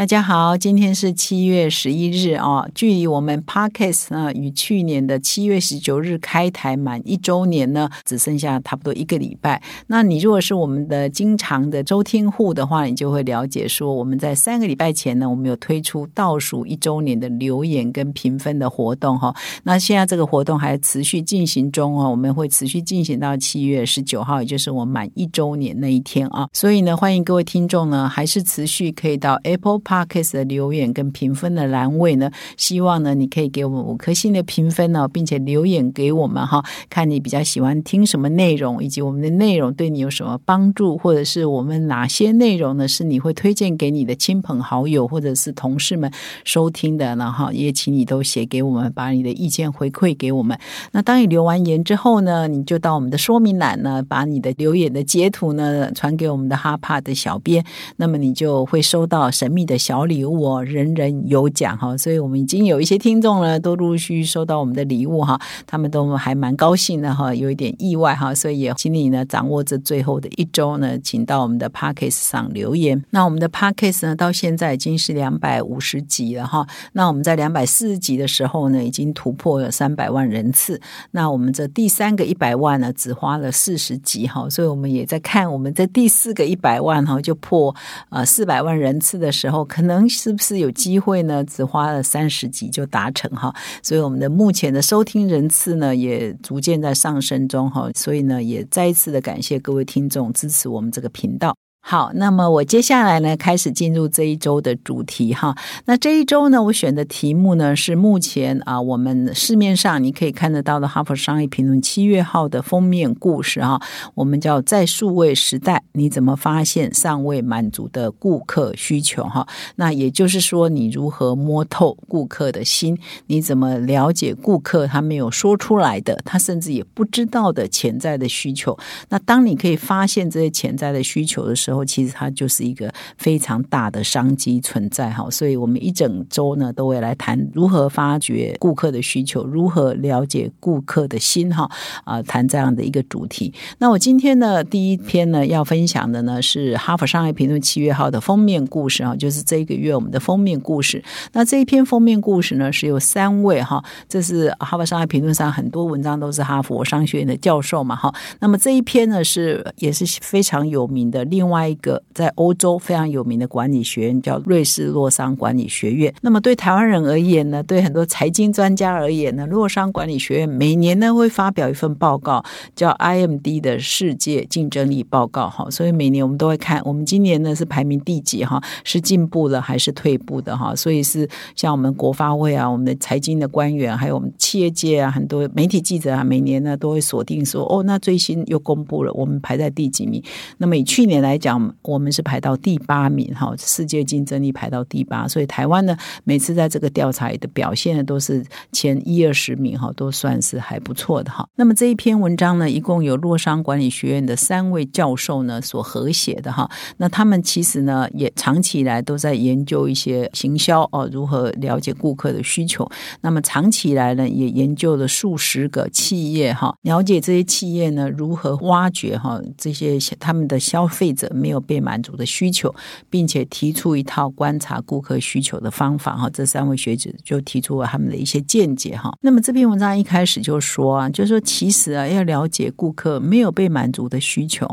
大家好，今天是七月十一日啊，距离我们 Podcast 呢与去年的七月十九日开台满一周年呢，只剩下差不多一个礼拜。那你如果是我们的经常的周听户的话，你就会了解说，我们在三个礼拜前呢，我们有推出倒数一周年的留言跟评分的活动哈。那现在这个活动还持续进行中哦，我们会持续进行到七月十九号，也就是我满一周年那一天啊。所以呢，欢迎各位听众呢，还是持续可以到 Apple。Podcast 的留言跟评分的栏位呢，希望呢你可以给我们五颗星的评分呢，并且留言给我们哈，看你比较喜欢听什么内容，以及我们的内容对你有什么帮助，或者是我们哪些内容呢是你会推荐给你的亲朋好友或者是同事们收听的，然后也请你都写给我们，把你的意见回馈给我们。那当你留完言之后呢，你就到我们的说明栏呢，把你的留言的截图呢传给我们的哈帕的小编，那么你就会收到神秘的。小礼物哦，人人有奖哈，所以我们已经有一些听众呢，都陆续收到我们的礼物哈，他们都还蛮高兴的哈，有一点意外哈，所以也请你呢掌握这最后的一周呢，请到我们的 p a c k a s 上留言。那我们的 p a c k a s 呢，到现在已经是两百五十集了哈，那我们在两百四十集的时候呢，已经突破了三百万人次。那我们这第三个一百万呢，只花了四十集哈，所以我们也在看我们在第四个一百万哈，就破呃四百万人次的时候。可能是不是有机会呢？只花了三十集就达成哈，所以我们的目前的收听人次呢也逐渐在上升中哈，所以呢也再一次的感谢各位听众支持我们这个频道。好，那么我接下来呢，开始进入这一周的主题哈。那这一周呢，我选的题目呢是目前啊，我们市面上你可以看得到的《哈佛商业评论》七月号的封面故事哈。我们叫在数位时代，你怎么发现尚未满足的顾客需求哈？那也就是说，你如何摸透顾客的心？你怎么了解顾客他没有说出来的，他甚至也不知道的潜在的需求？那当你可以发现这些潜在的需求的时候，然后其实它就是一个非常大的商机存在哈，所以我们一整周呢都会来谈如何发掘顾客的需求，如何了解顾客的心哈啊，谈这样的一个主题。那我今天呢第一篇呢要分享的呢是《哈佛商业评论》七月号的封面故事啊，就是这一个月我们的封面故事。那这一篇封面故事呢是有三位哈，这是《哈佛商业评论》上很多文章都是哈佛商学院的教授嘛哈。那么这一篇呢是也是非常有名的，另外。一个在欧洲非常有名的管理学院叫瑞士洛桑管理学院。那么对台湾人而言呢，对很多财经专家而言呢，洛桑管理学院每年呢会发表一份报告，叫 IMD 的世界竞争力报告。哈，所以每年我们都会看，我们今年呢是排名第几？哈，是进步了还是退步的？哈，所以是像我们国发会啊，我们的财经的官员，还有我们企业界啊，很多媒体记者啊，每年呢都会锁定说，哦，那最新又公布了，我们排在第几名？那么以去年来讲。我们是排到第八名哈，世界竞争力排到第八，所以台湾呢，每次在这个调查的表现呢，都是前一二十名哈，都算是还不错的哈。那么这一篇文章呢，一共有洛商管理学院的三位教授呢所合写的哈。那他们其实呢，也长期以来都在研究一些行销哦，如何了解顾客的需求。那么长期以来呢，也研究了数十个企业哈，了解这些企业呢如何挖掘哈这些他们的消费者。没有被满足的需求，并且提出一套观察顾客需求的方法哈。这三位学者就提出了他们的一些见解哈。那么这篇文章一开始就说啊，就是说其实啊，要了解顾客没有被满足的需求，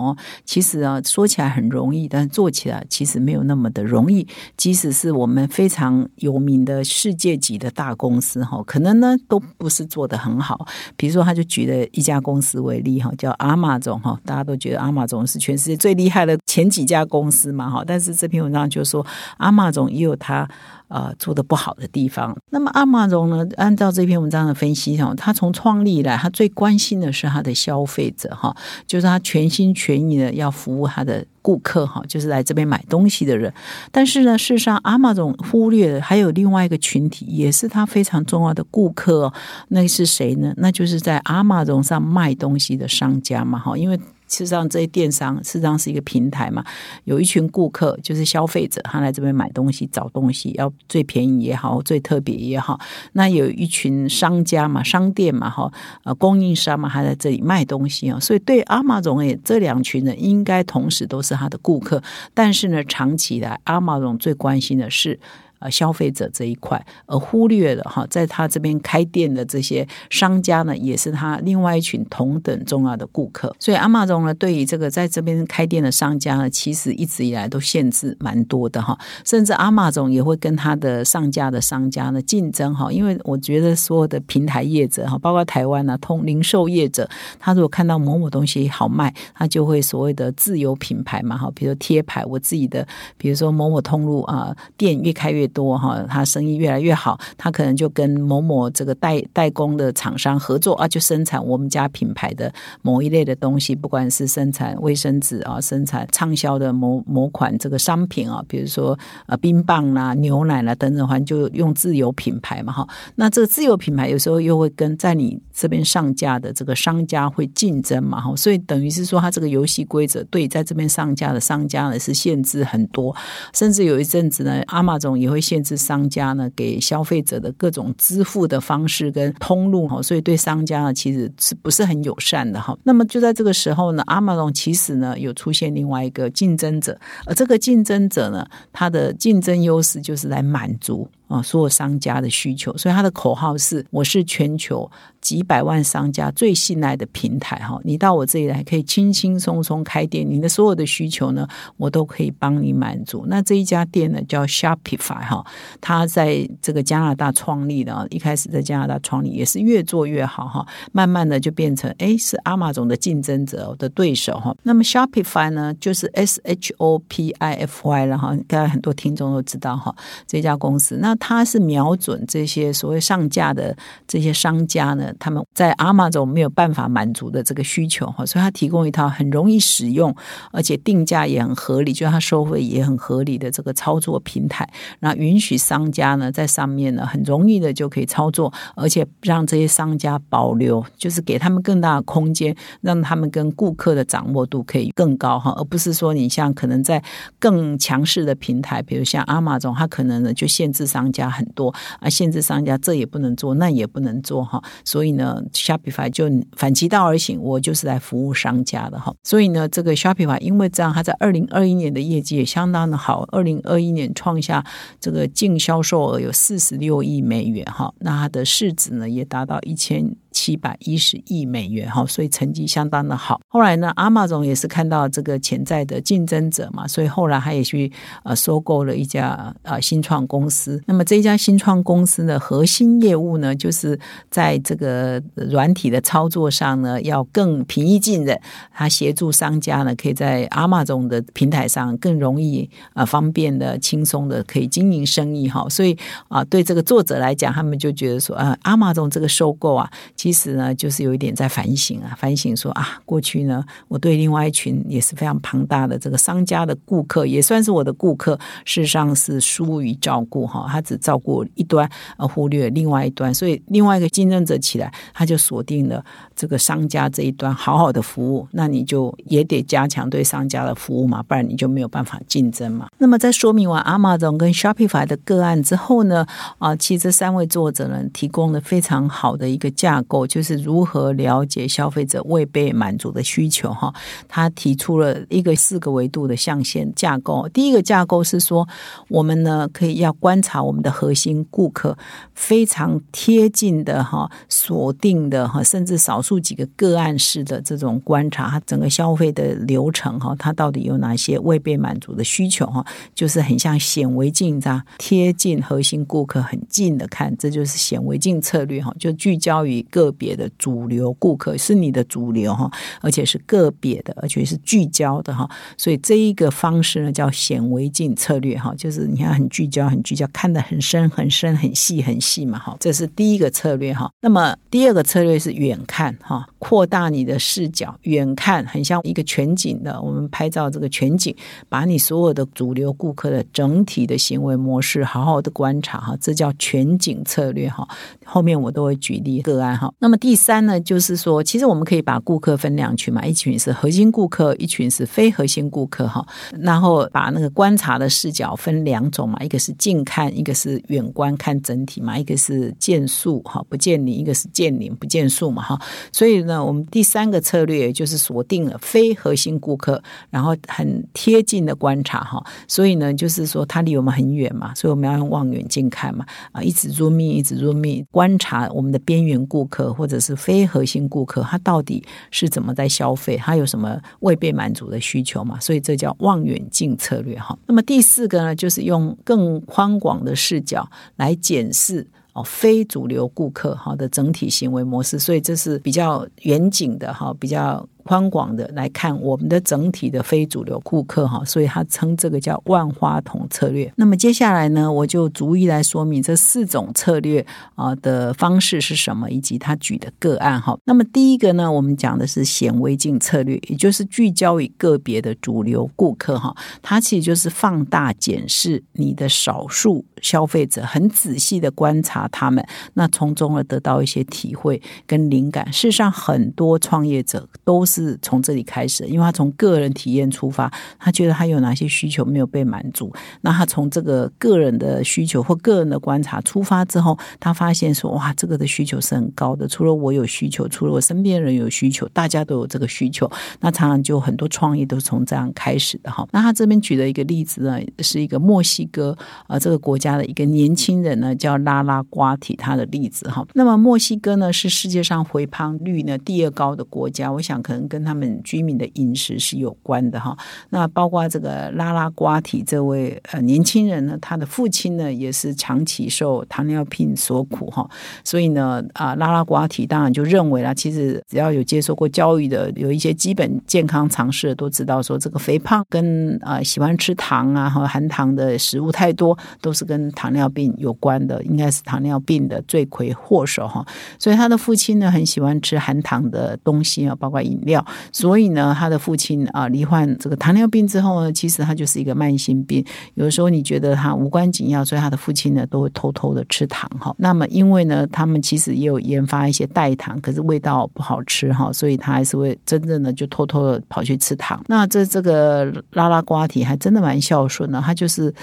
其实啊说起来很容易，但做起来其实没有那么的容易。即使是我们非常有名的世界级的大公司哈，可能呢都不是做的很好。比如说，他就举了一家公司为例哈，叫阿玛总哈，大家都觉得阿玛总是全世界最厉害的。前几家公司嘛，哈，但是这篇文章就说阿玛总也有他呃做的不好的地方。那么阿玛总呢，按照这篇文章的分析哈，他从创立以来，他最关心的是他的消费者哈，就是他全心全意的要服务他的顾客哈，就是来这边买东西的人。但是呢，事实上阿玛总忽略了还有另外一个群体，也是他非常重要的顾客。那是谁呢？那就是在阿玛总上卖东西的商家嘛，哈，因为。事实上这些电商事实上是一个平台嘛，有一群顾客就是消费者，他来这边买东西、找东西，要最便宜也好，最特别也好。那有一群商家嘛，商店嘛，哈，呃，供应商嘛，他在这里卖东西啊。所以对阿玛总也这两群人应该同时都是他的顾客，但是呢，长期以来阿玛总最关心的是。呃，消费者这一块，而忽略了哈，在他这边开店的这些商家呢，也是他另外一群同等重要的顾客。所以，阿玛总呢，对于这个在这边开店的商家呢，其实一直以来都限制蛮多的哈。甚至阿玛总也会跟他的上架的商家呢竞争哈，因为我觉得所有的平台业者哈，包括台湾呢，通零售业者，他如果看到某某东西好卖，他就会所谓的自有品牌嘛哈，比如贴牌，我自己的，比如说某某通路啊，店越开越。多哈，他生意越来越好，他可能就跟某某这个代代工的厂商合作啊，就生产我们家品牌的某一类的东西，不管是生产卫生纸啊，生产畅销的某某款这个商品啊，比如说呃冰棒啦、牛奶啦等等，反正就用自有品牌嘛哈。那这个自有品牌有时候又会跟在你这边上架的这个商家会竞争嘛哈，所以等于是说，他这个游戏规则对在这边上架的商家呢是限制很多，甚至有一阵子呢，阿玛总也会。会限制商家呢给消费者的各种支付的方式跟通路哈，所以对商家呢其实是不是很友善的哈。那么就在这个时候呢，阿玛龙其实呢有出现另外一个竞争者，而这个竞争者呢，它的竞争优势就是来满足。啊，所有商家的需求，所以他的口号是：我是全球几百万商家最信赖的平台。哈，你到我这里来，可以轻轻松松开店，你的所有的需求呢，我都可以帮你满足。那这一家店呢，叫 Shopify 哈，它在这个加拿大创立的，一开始在加拿大创立，也是越做越好哈，慢慢的就变成哎，是阿玛总的竞争者的对手哈。那么 Shopify 呢，就是 S H O P I F Y 了哈，应该很多听众都知道哈，这家公司那。它是瞄准这些所谓上架的这些商家呢，他们在阿玛总没有办法满足的这个需求哈，所以他提供一套很容易使用，而且定价也很合理，就是它收费也很合理的这个操作平台，那允许商家呢在上面呢很容易的就可以操作，而且让这些商家保留，就是给他们更大的空间，让他们跟顾客的掌握度可以更高哈，而不是说你像可能在更强势的平台，比如像阿玛总，它可能呢就限制商。家很多啊，限制商家这也不能做，那也不能做哈。所以以呢，Shopify 就反其道而行，我就是来服务商家的哈。所以呢，这个 Shopify 因为这样，它在二零二一年的业绩也相当的好，二零二一年创下这个净销售额有四十六亿美元哈。那它的市值呢也达到一千。七百一十亿美元哈，所以成绩相当的好。后来呢，阿玛总也是看到这个潜在的竞争者嘛，所以后来他也去呃收购了一家呃新创公司。那么这家新创公司的核心业务呢，就是在这个软体的操作上呢，要更平易近人。他协助商家呢，可以在阿玛总的平台上更容易啊方便的、轻松的可以经营生意哈。所以啊，对这个作者来讲，他们就觉得说啊，阿玛总这个收购啊。其实呢，就是有一点在反省啊，反省说啊，过去呢，我对另外一群也是非常庞大的这个商家的顾客，也算是我的顾客，事实上是疏于照顾哈，他只照顾一端，而忽略另外一端，所以另外一个竞争者起来，他就锁定了这个商家这一端，好好的服务，那你就也得加强对商家的服务嘛，不然你就没有办法竞争嘛。那么在说明完阿玛总跟 Shopify 的个案之后呢，啊，其实三位作者呢，提供了非常好的一个架构。就是如何了解消费者未被满足的需求哈？他提出了一个四个维度的象限架构。第一个架构是说，我们呢可以要观察我们的核心顾客，非常贴近的哈，锁定的哈，甚至少数几个个案式的这种观察，他整个消费的流程哈，它到底有哪些未被满足的需求哈？就是很像显微镜这样贴近核心顾客很近的看，这就是显微镜策略哈，就聚焦于。个别的主流顾客是你的主流哈，而且是个别的，而且是聚焦的哈，所以这一个方式呢叫显微镜策略哈，就是你看很聚焦，很聚焦，看得很深很深很细很细嘛哈，这是第一个策略哈。那么第二个策略是远看哈，扩大你的视角，远看很像一个全景的，我们拍照这个全景，把你所有的主流顾客的整体的行为模式好好的观察哈，这叫全景策略哈。后面我都会举例个案哈。那么第三呢，就是说，其实我们可以把顾客分两群嘛，一群是核心顾客，一群是非核心顾客哈。然后把那个观察的视角分两种嘛，一个是近看，一个是远观看整体嘛，一个是见树哈不见林，一个是见林不见树嘛哈。所以呢，我们第三个策略就是锁定了非核心顾客，然后很贴近的观察哈。所以呢，就是说它离我们很远嘛，所以我们要用望远镜看嘛啊，一直入密，一直入密观察我们的边缘顾客客或者是非核心顾客，他到底是怎么在消费，他有什么未被满足的需求嘛？所以这叫望远镜策略哈。那么第四个呢，就是用更宽广的视角来检视哦非主流顾客哈的整体行为模式，所以这是比较远景的哈，比较。宽广的来看我们的整体的非主流顾客哈，所以他称这个叫万花筒策略。那么接下来呢，我就逐一来说明这四种策略啊的方式是什么，以及他举的个案哈。那么第一个呢，我们讲的是显微镜策略，也就是聚焦于个别的主流顾客哈，它其实就是放大检视你的少数消费者，很仔细的观察他们，那从中呢得到一些体会跟灵感。事实上，很多创业者都是。是从这里开始，因为他从个人体验出发，他觉得他有哪些需求没有被满足，那他从这个个人的需求或个人的观察出发之后，他发现说，哇，这个的需求是很高的。除了我有需求，除了我身边人有需求，大家都有这个需求，那常常就很多创业都是从这样开始的哈。那他这边举的一个例子呢，是一个墨西哥啊这个国家的一个年轻人呢，叫拉拉瓜提，他的例子哈。那么墨西哥呢是世界上肥胖率呢第二高的国家，我想可能。跟他们居民的饮食是有关的哈，那包括这个拉拉瓜提这位呃年轻人呢，他的父亲呢也是长期受糖尿病所苦哈，所以呢啊拉拉瓜提当然就认为啦，其实只要有接受过教育的，有一些基本健康常识都知道说，这个肥胖跟啊喜欢吃糖啊和含糖的食物太多，都是跟糖尿病有关的，应该是糖尿病的罪魁祸首哈。所以他的父亲呢很喜欢吃含糖的东西啊，包括饮料。所以呢，他的父亲啊，罹患这个糖尿病之后呢，其实他就是一个慢性病。有的时候你觉得他无关紧要，所以他的父亲呢都会偷偷的吃糖哈。那么因为呢，他们其实也有研发一些代糖，可是味道不好吃哈，所以他还是会真正的就偷偷的跑去吃糖。那这这个拉拉瓜提还真的蛮孝顺的，他就是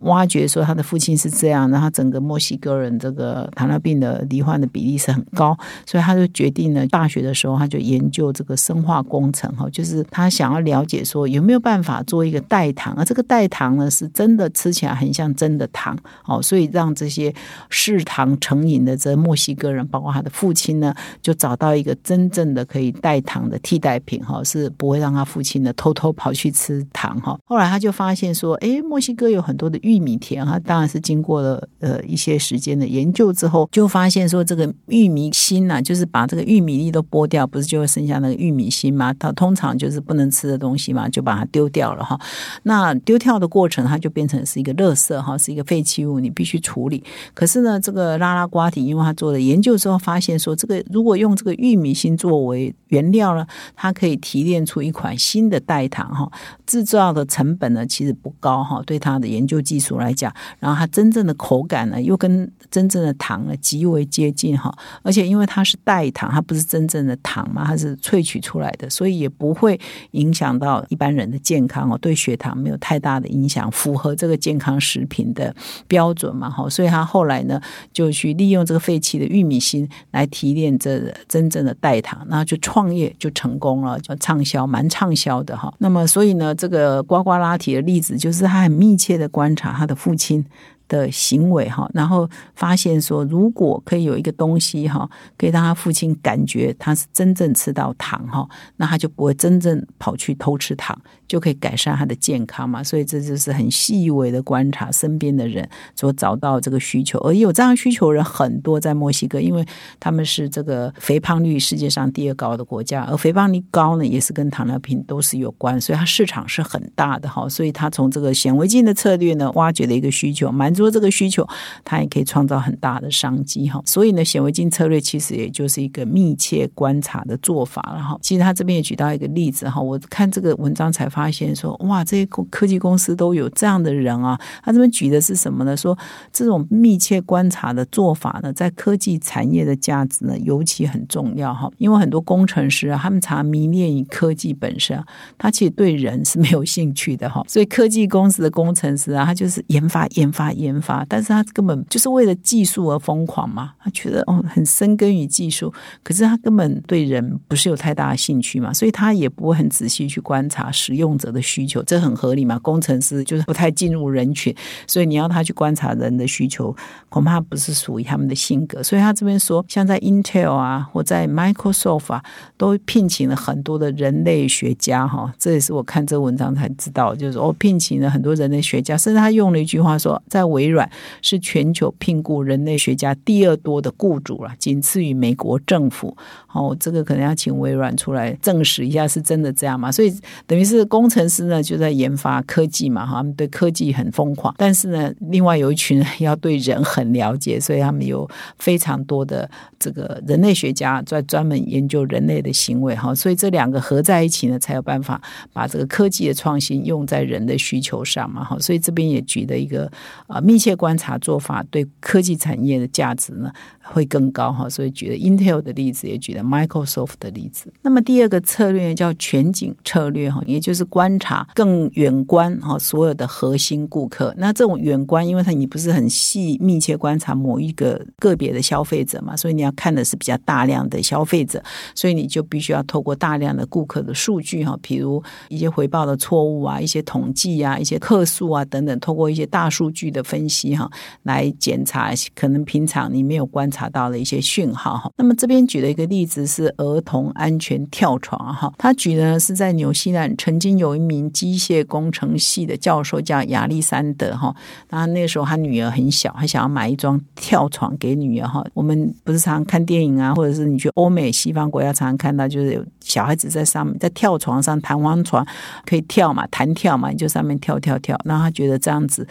挖掘说他的父亲是这样，然后整个墨西哥人这个糖尿病的罹患的比例是很高，所以他就决定呢，大学的时候他就研究这个生。生化工程哈，就是他想要了解说有没有办法做一个代糖，而这个代糖呢是真的吃起来很像真的糖哦，所以让这些嗜糖成瘾的这墨西哥人，包括他的父亲呢，就找到一个真正的可以代糖的替代品哈，是不会让他父亲呢偷偷跑去吃糖哈。后来他就发现说，哎，墨西哥有很多的玉米田哈，当然是经过了呃一些时间的研究之后，就发现说这个玉米芯呐，就是把这个玉米粒都剥掉，不是就会剩下那个玉米。米心嘛，它通常就是不能吃的东西嘛，就把它丢掉了哈。那丢掉的过程，它就变成是一个垃圾哈，是一个废弃物，你必须处理。可是呢，这个拉拉瓜体，因为他做了研究之后，发现说，这个如果用这个玉米芯作为原料呢，它可以提炼出一款新的代糖哈。制造的成本呢，其实不高哈，对它的研究技术来讲，然后它真正的口感呢，又跟真正的糖呢极为接近哈。而且因为它是代糖，它不是真正的糖嘛，它是萃取出出。来的，所以也不会影响到一般人的健康哦，对血糖没有太大的影响，符合这个健康食品的标准嘛，哈，所以他后来呢就去利用这个废弃的玉米芯来提炼这真正的代糖，然后就创业就成功了，就畅销，蛮畅销的哈。那么，所以呢，这个呱呱拉提的例子就是他很密切的观察他的父亲。的行为哈，然后发现说，如果可以有一个东西哈，可以让他父亲感觉他是真正吃到糖哈，那他就不会真正跑去偷吃糖，就可以改善他的健康嘛。所以这就是很细微的观察身边的人所找到这个需求，而有这样需求人很多在墨西哥，因为他们是这个肥胖率世界上第二高的国家，而肥胖率高呢，也是跟糖尿病都是有关，所以它市场是很大的哈。所以他从这个显微镜的策略呢，挖掘了一个需求，蛮。说这个需求，它也可以创造很大的商机哈。所以呢，显微镜策略其实也就是一个密切观察的做法了哈。其实他这边也举到一个例子哈，我看这个文章才发现说，哇，这些科技公司都有这样的人啊。他这边举的是什么呢？说这种密切观察的做法呢，在科技产业的价值呢，尤其很重要哈。因为很多工程师啊，他们常迷恋于科技本身，他其实对人是没有兴趣的哈。所以科技公司的工程师啊，他就是研发、研发、研研发，但是他根本就是为了技术而疯狂嘛。他觉得哦，很深耕于技术，可是他根本对人不是有太大的兴趣嘛，所以他也不会很仔细去观察使用者的需求，这很合理嘛。工程师就是不太进入人群，所以你要他去观察人的需求，恐怕不是属于他们的性格。所以他这边说，像在 Intel 啊，或在 Microsoft 啊，都聘请了很多的人类学家哈。这也是我看这文章才知道，就是我聘请了很多人类学家，甚至他用了一句话说，在微软是全球聘雇人类学家第二多的雇主了，仅次于美国政府。哦，这个可能要请微软出来证实一下是真的这样嘛？所以等于是工程师呢就在研发科技嘛，哈，他们对科技很疯狂。但是呢，另外有一群要对人很了解，所以他们有非常多的这个人类学家在专门研究人类的行为，哈。所以这两个合在一起呢，才有办法把这个科技的创新用在人的需求上嘛，哈。所以这边也举了一个啊密切观察做法对科技产业的价值呢。会更高哈，所以举了 Intel 的例子，也举了 Microsoft 的例子。那么第二个策略叫全景策略哈，也就是观察更远观哈，所有的核心顾客。那这种远观，因为它你不是很细密切观察某一个个别的消费者嘛，所以你要看的是比较大量的消费者，所以你就必须要透过大量的顾客的数据哈，比如一些回报的错误啊，一些统计啊，一些客数啊等等，透过一些大数据的分析哈，来检查可能平常你没有观。察到的一些讯号哈，那么这边举的一个例子是儿童安全跳床哈，他举的是在纽西兰曾经有一名机械工程系的教授叫亚历山德哈，那那个时候他女儿很小，他想要买一桩跳床给女儿哈。我们不是常常看电影啊，或者是你去欧美西方国家常常看到，就是有小孩子在上面在跳床上弹簧床可以跳嘛，弹跳嘛，你就上面跳跳跳。那他觉得这样子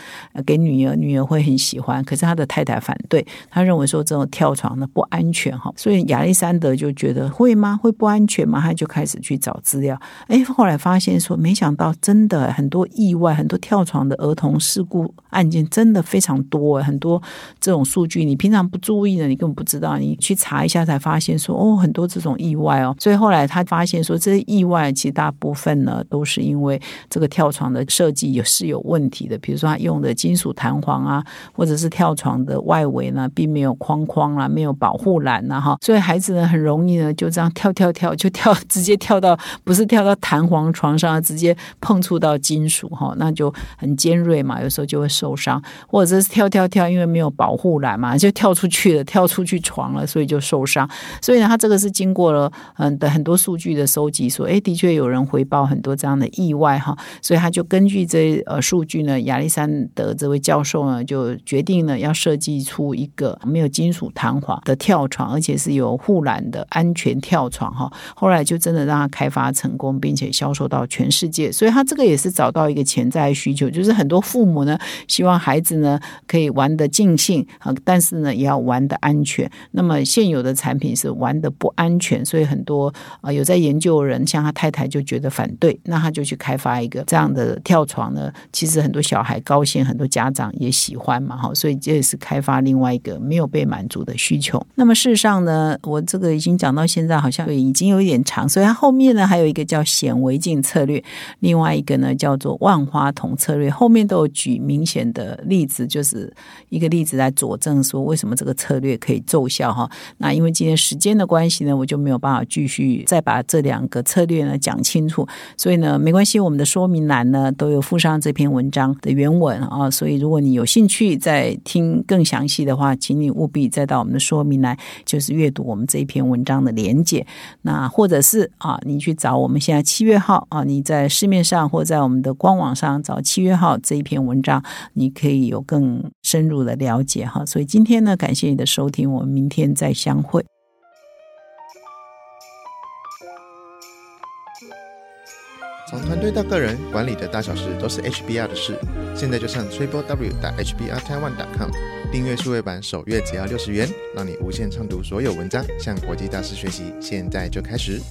给女儿，女儿会很喜欢，可是他的太太反对，他认为说这种。跳床的不安全哈，所以亚历山德就觉得会吗？会不安全吗？他就开始去找资料。哎，后来发现说，没想到真的很多意外，很多跳床的儿童事故案件真的非常多。很多这种数据你平常不注意的，你根本不知道。你去查一下才发现说，哦，很多这种意外哦。所以后来他发现说，这些意外其实大部分呢都是因为这个跳床的设计也是有问题的。比如说他用的金属弹床啊，或者是跳床的外围呢并没有框框。啦，没有保护栏呐，哈，所以孩子呢很容易呢就这样跳跳跳，就跳 直接跳到不是跳到弹簧床上，直接碰触到金属哈，那就很尖锐嘛，有时候就会受伤，或者是跳跳跳，因为没有保护栏嘛，就跳出去了，跳出去床了，所以就受伤。所以呢，他这个是经过了嗯的很多数据的收集，说哎，的确有人回报很多这样的意外哈，所以他就根据这呃数据呢，亚历山德这位教授呢就决定呢要设计出一个没有金属。弹簧的跳床，而且是有护栏的安全跳床哈。后来就真的让他开发成功，并且销售到全世界。所以他这个也是找到一个潜在需求，就是很多父母呢希望孩子呢可以玩得尽兴啊，但是呢也要玩得安全。那么现有的产品是玩得不安全，所以很多啊有在研究人，像他太太就觉得反对，那他就去开发一个这样的跳床呢。其实很多小孩高兴，很多家长也喜欢嘛哈，所以这也是开发另外一个没有被满足。的需求。那么事实上呢，我这个已经讲到现在，好像已经有一点长，所以它后面呢还有一个叫显微镜策略，另外一个呢叫做万花筒策略。后面都有举明显的例子，就是一个例子来佐证说为什么这个策略可以奏效哈。那因为今天时间的关系呢，我就没有办法继续再把这两个策略呢讲清楚，所以呢没关系，我们的说明栏呢都有附上这篇文章的原文啊。所以如果你有兴趣再听更详细的话，请你务必再到。我们的说明来，就是阅读我们这一篇文章的连接。那或者是啊，你去找我们现在七月号啊，你在市面上或在我们的官网上找七月号这一篇文章，你可以有更深入的了解哈。所以今天呢，感谢你的收听，我们明天再相会。从团队到个人，管理的大小事都是 HBR 的事。现在就上 triple w 打 HBR Taiwan 打 com 订阅数位版，首月只要六十元，让你无限畅读所有文章，向国际大师学习。现在就开始。